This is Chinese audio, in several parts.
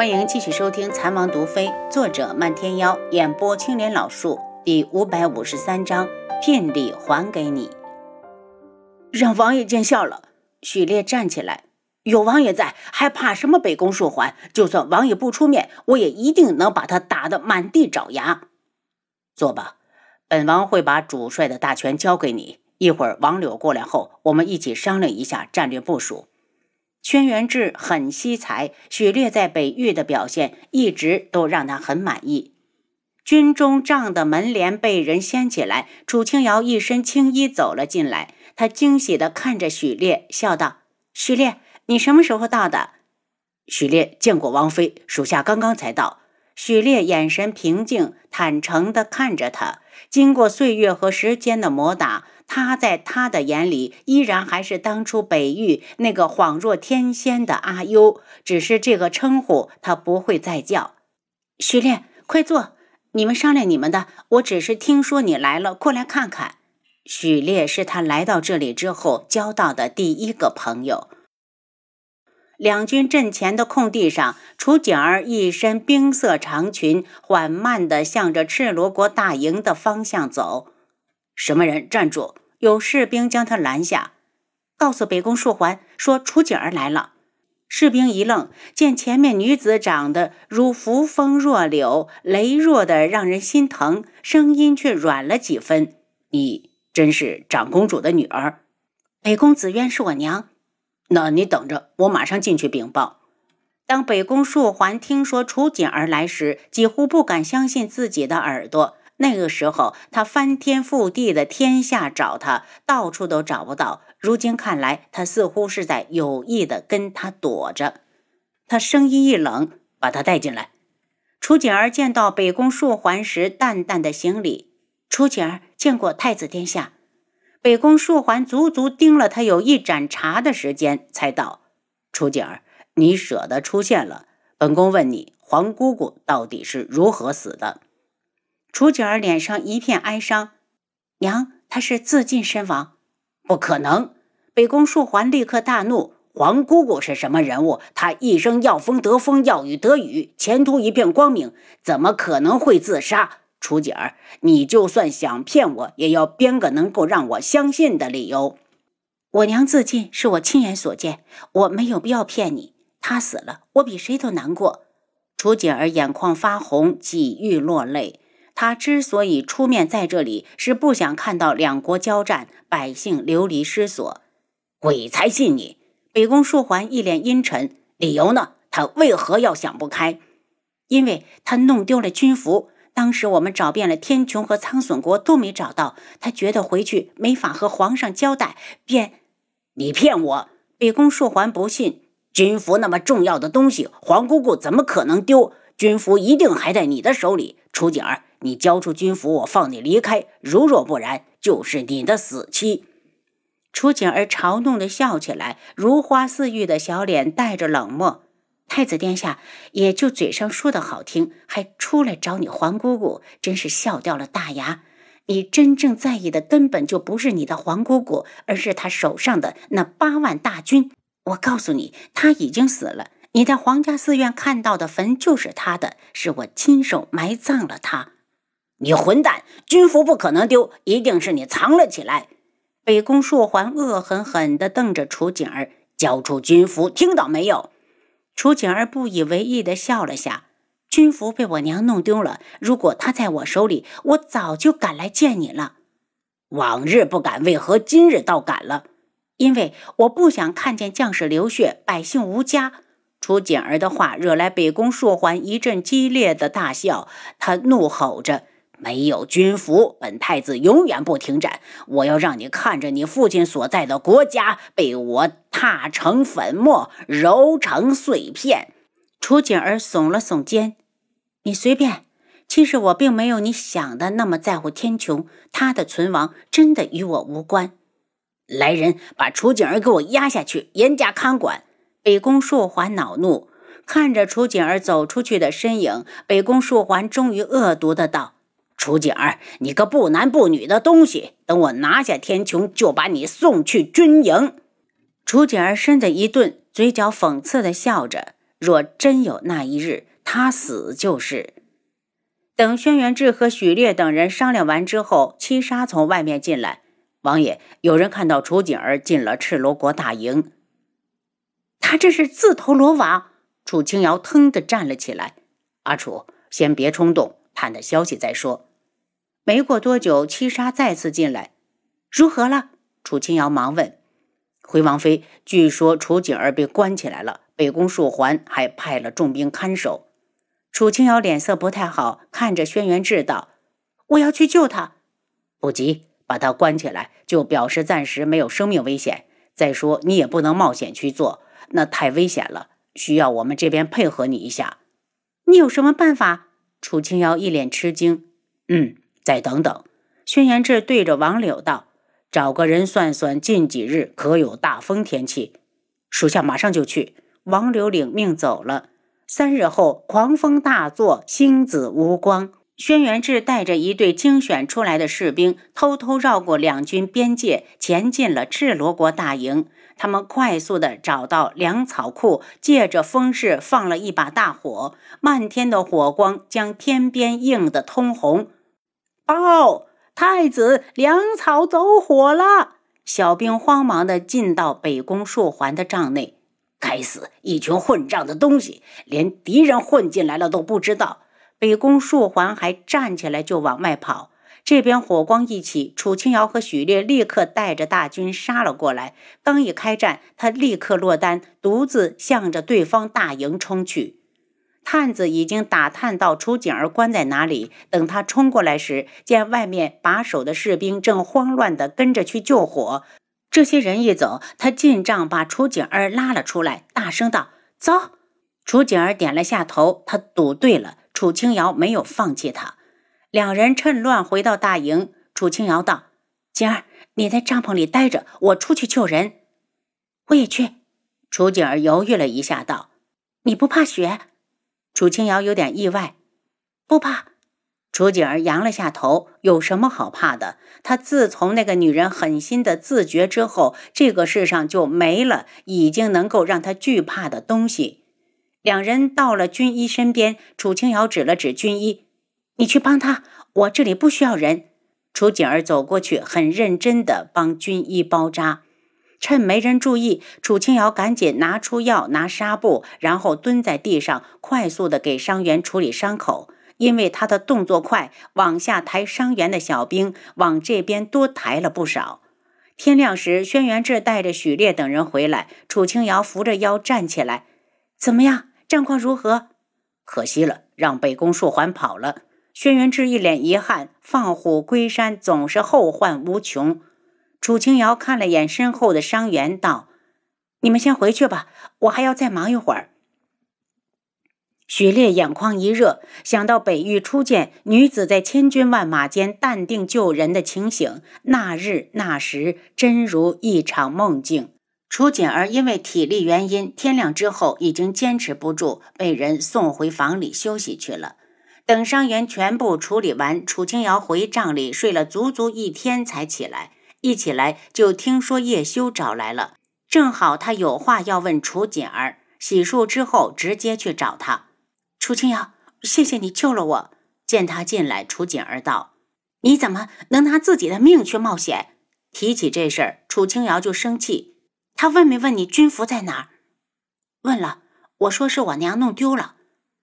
欢迎继续收听《残王毒妃》，作者漫天妖，演播青莲老树，第五百五十三章：聘礼还给你，让王爷见笑了。许烈站起来，有王爷在，还怕什么北宫树环？就算王爷不出面，我也一定能把他打得满地找牙。坐吧，本王会把主帅的大权交给你。一会儿王柳过来后，我们一起商量一下战略部署。轩辕志很惜才，许烈在北域的表现一直都让他很满意。军中帐的门帘被人掀起来，楚清瑶一身青衣走了进来。他惊喜地看着许烈，笑道：“许烈，你什么时候到的？”许烈见过王妃，属下刚刚才到。许烈眼神平静，坦诚地看着他。经过岁月和时间的磨打。他在他的眼里依然还是当初北域那个恍若天仙的阿优，只是这个称呼他不会再叫。许烈，快坐，你们商量你们的，我只是听说你来了，过来看看。许烈是他来到这里之后交到的第一个朋友。两军阵前的空地上，楚景儿一身冰色长裙，缓慢地向着赤罗国大营的方向走。什么人？站住！有士兵将他拦下，告诉北宫树环说楚景儿来了。士兵一愣，见前面女子长得如扶风若柳，羸弱的让人心疼，声音却软了几分：“你真是长公主的女儿？”北宫紫渊是我娘。那你等着，我马上进去禀报。当北宫树环听说楚景儿来时，几乎不敢相信自己的耳朵。那个时候，他翻天覆地的天下找他，到处都找不到。如今看来，他似乎是在有意的跟他躲着。他声音一冷，把他带进来。楚景儿见到北宫树环时，淡淡的行礼：“楚景儿见过太子殿下。”北宫树环足足盯了他有一盏茶的时间，才道：“楚景儿，你舍得出现了？本宫问你，皇姑姑到底是如何死的？”楚景儿脸上一片哀伤，娘，她是自尽身亡。不可能！北宫树环立刻大怒：皇姑姑是什么人物？她一生要风得风，要雨得雨，前途一片光明，怎么可能会自杀？楚景儿，你就算想骗我，也要编个能够让我相信的理由。我娘自尽是我亲眼所见，我没有必要骗你。她死了，我比谁都难过。楚景儿眼眶发红，几欲落泪。他之所以出面在这里，是不想看到两国交战，百姓流离失所。鬼才信你！北宫树环一脸阴沉。理由呢？他为何要想不开？因为他弄丢了军服。当时我们找遍了天穹和苍隼国，都没找到。他觉得回去没法和皇上交代，便……你骗我！北宫树环不信。军服那么重要的东西，皇姑姑怎么可能丢？军服一定还在你的手里，楚景儿。你交出军服，我放你离开；如若不然，就是你的死期。楚景儿嘲弄的笑起来，如花似玉的小脸带着冷漠。太子殿下也就嘴上说的好听，还出来找你皇姑姑，真是笑掉了大牙。你真正在意的根本就不是你的皇姑姑，而是他手上的那八万大军。我告诉你，他已经死了。你在皇家寺院看到的坟就是他的，是我亲手埋葬了他。你混蛋！军服不可能丢，一定是你藏了起来。北宫硕环恶狠狠地瞪着楚景儿，交出军服，听到没有？楚景儿不以为意地笑了下。军服被我娘弄丢了，如果他在我手里，我早就赶来见你了。往日不敢，为何今日倒敢了？因为我不想看见将士流血，百姓无家。楚景儿的话惹来北宫硕环一阵激烈的大笑，他怒吼着。没有军服，本太子永远不停战。我要让你看着你父亲所在的国家被我踏成粉末，揉成碎片。楚景儿耸了耸肩：“你随便。其实我并没有你想的那么在乎天穹，他的存亡真的与我无关。”来人，把楚景儿给我押下去，严加看管。北宫硕环恼怒，看着楚景儿走出去的身影，北宫硕环终于恶毒的道。楚景儿，你个不男不女的东西！等我拿下天穹，就把你送去军营。楚景儿身子一顿，嘴角讽刺的笑着。若真有那一日，他死就是。等轩辕志和许烈等人商量完之后，七杀从外面进来。王爷，有人看到楚锦儿进了赤罗国大营，他这是自投罗网。楚清瑶腾地站了起来。阿楚，先别冲动，探探消息再说。没过多久，七杀再次进来。如何了？楚清瑶忙问。回王妃，据说楚景儿被关起来了，北宫树环还派了重兵看守。楚清瑶脸色不太好，看着轩辕志道：“我要去救他。”不急，把他关起来，就表示暂时没有生命危险。再说，你也不能冒险去做，那太危险了，需要我们这边配合你一下。你有什么办法？楚清瑶一脸吃惊。嗯，再等等。轩辕志对着王柳道：“找个人算算，近几日可有大风天气？属下马上就去。”王柳领命走了。三日后，狂风大作，星子无光。轩辕志带着一队精选出来的士兵，偷偷绕过两军边界，前进了赤罗国大营。他们快速地找到粮草库，借着风势放了一把大火，漫天的火光将天边映得通红。报，太子粮草走火了！小兵慌忙地进到北宫树环的帐内。该死！一群混账的东西，连敌人混进来了都不知道。北宫树环还站起来就往外跑。这边火光一起，楚清瑶和许烈立刻带着大军杀了过来。刚一开战，他立刻落单，独自向着对方大营冲去。探子已经打探到楚景儿关在哪里。等他冲过来时，见外面把守的士兵正慌乱地跟着去救火。这些人一走，他进帐把楚景儿拉了出来，大声道：“走！”楚景儿点了下头，他赌对了，楚清瑶没有放弃他。两人趁乱回到大营。楚清瑶道：“景儿，你在帐篷里待着，我出去救人。”我也去。楚景儿犹豫了一下，道：“你不怕雪？”楚清瑶有点意外：“不怕。”楚景儿扬了下头，有什么好怕的？他自从那个女人狠心的自绝之后，这个世上就没了已经能够让他惧怕的东西。两人到了军医身边，楚清瑶指了指军医：“你去帮他，我这里不需要人。”楚景儿走过去，很认真的帮军医包扎。趁没人注意，楚清瑶赶紧拿出药，拿纱布，然后蹲在地上，快速地给伤员处理伤口。因为他的动作快，往下抬伤员的小兵往这边多抬了不少。天亮时，轩辕志带着许烈等人回来，楚清瑶扶着腰站起来：“怎么样？战况如何？”可惜了，让北宫树环跑了。轩辕志一脸遗憾：“放虎归山，总是后患无穷。”楚清瑶看了眼身后的伤员，道：“你们先回去吧，我还要再忙一会儿。”许烈眼眶一热，想到北域初见女子在千军万马间淡定救人的情形，那日那时真如一场梦境。楚锦儿因为体力原因，天亮之后已经坚持不住，被人送回房里休息去了。等伤员全部处理完，楚清瑶回帐里睡了足足一天才起来。一起来就听说叶修找来了，正好他有话要问楚锦儿。洗漱之后，直接去找他。楚清瑶，谢谢你救了我。见他进来，楚锦儿道：“你怎么能拿自己的命去冒险？”提起这事儿，楚清瑶就生气。他问没问你军服在哪儿？问了，我说是我娘弄丢了。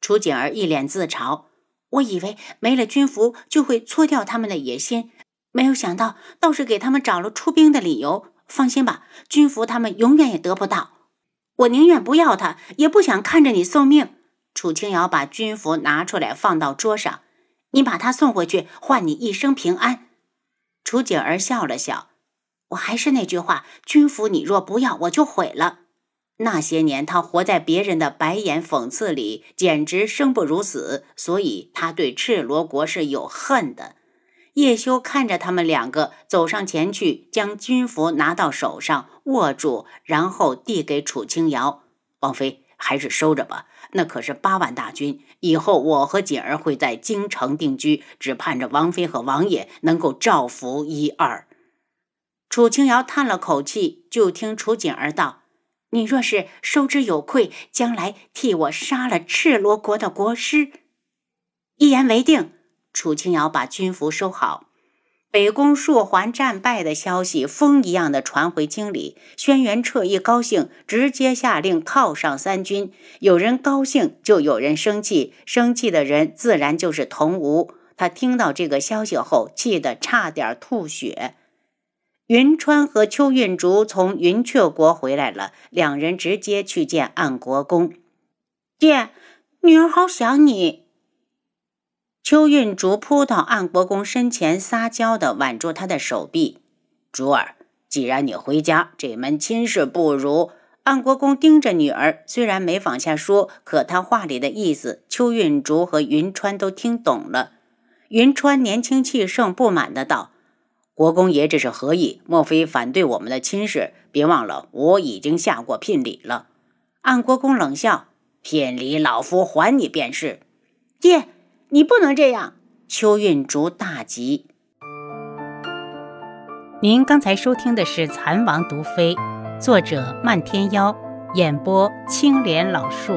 楚锦儿一脸自嘲：“我以为没了军服就会搓掉他们的野心，没有想到倒是给他们找了出兵的理由。放心吧，军服他们永远也得不到。我宁愿不要他，也不想看着你送命。”楚清瑶把军服拿出来放到桌上，你把他送回去，换你一生平安。楚景儿笑了笑，我还是那句话，军服你若不要，我就毁了。那些年他活在别人的白眼讽刺里，简直生不如死，所以他对赤罗国是有恨的。叶修看着他们两个走上前去，将军服拿到手上握住，然后递给楚清瑶，王妃还是收着吧。那可是八万大军，以后我和锦儿会在京城定居，只盼着王妃和王爷能够照拂一二。楚清瑶叹了口气，就听楚锦儿道：“你若是收之有愧，将来替我杀了赤罗国的国师。一言为定。楚清瑶把军服收好。北宫硕环战败的消息风一样的传回京里，轩辕彻一高兴，直接下令犒赏三军。有人高兴，就有人生气，生气的人自然就是童无。他听到这个消息后，气得差点吐血。云川和邱运竹从云雀国回来了，两人直接去见安国公。爹，女儿好想你。邱运竹扑到安国公身前，撒娇地挽住他的手臂。竹儿，既然你回家，这门亲事不如……安国公盯着女儿，虽然没往下说，可他话里的意思，邱运竹和云川都听懂了。云川年轻气盛，不满的道：“国公爷这是何意？莫非反对我们的亲事？别忘了，我已经下过聘礼了。”安国公冷笑：“聘礼，老夫还你便是。”爹。你不能这样！邱运竹大急。您刚才收听的是《蚕王毒妃》，作者漫天妖，演播青莲老树。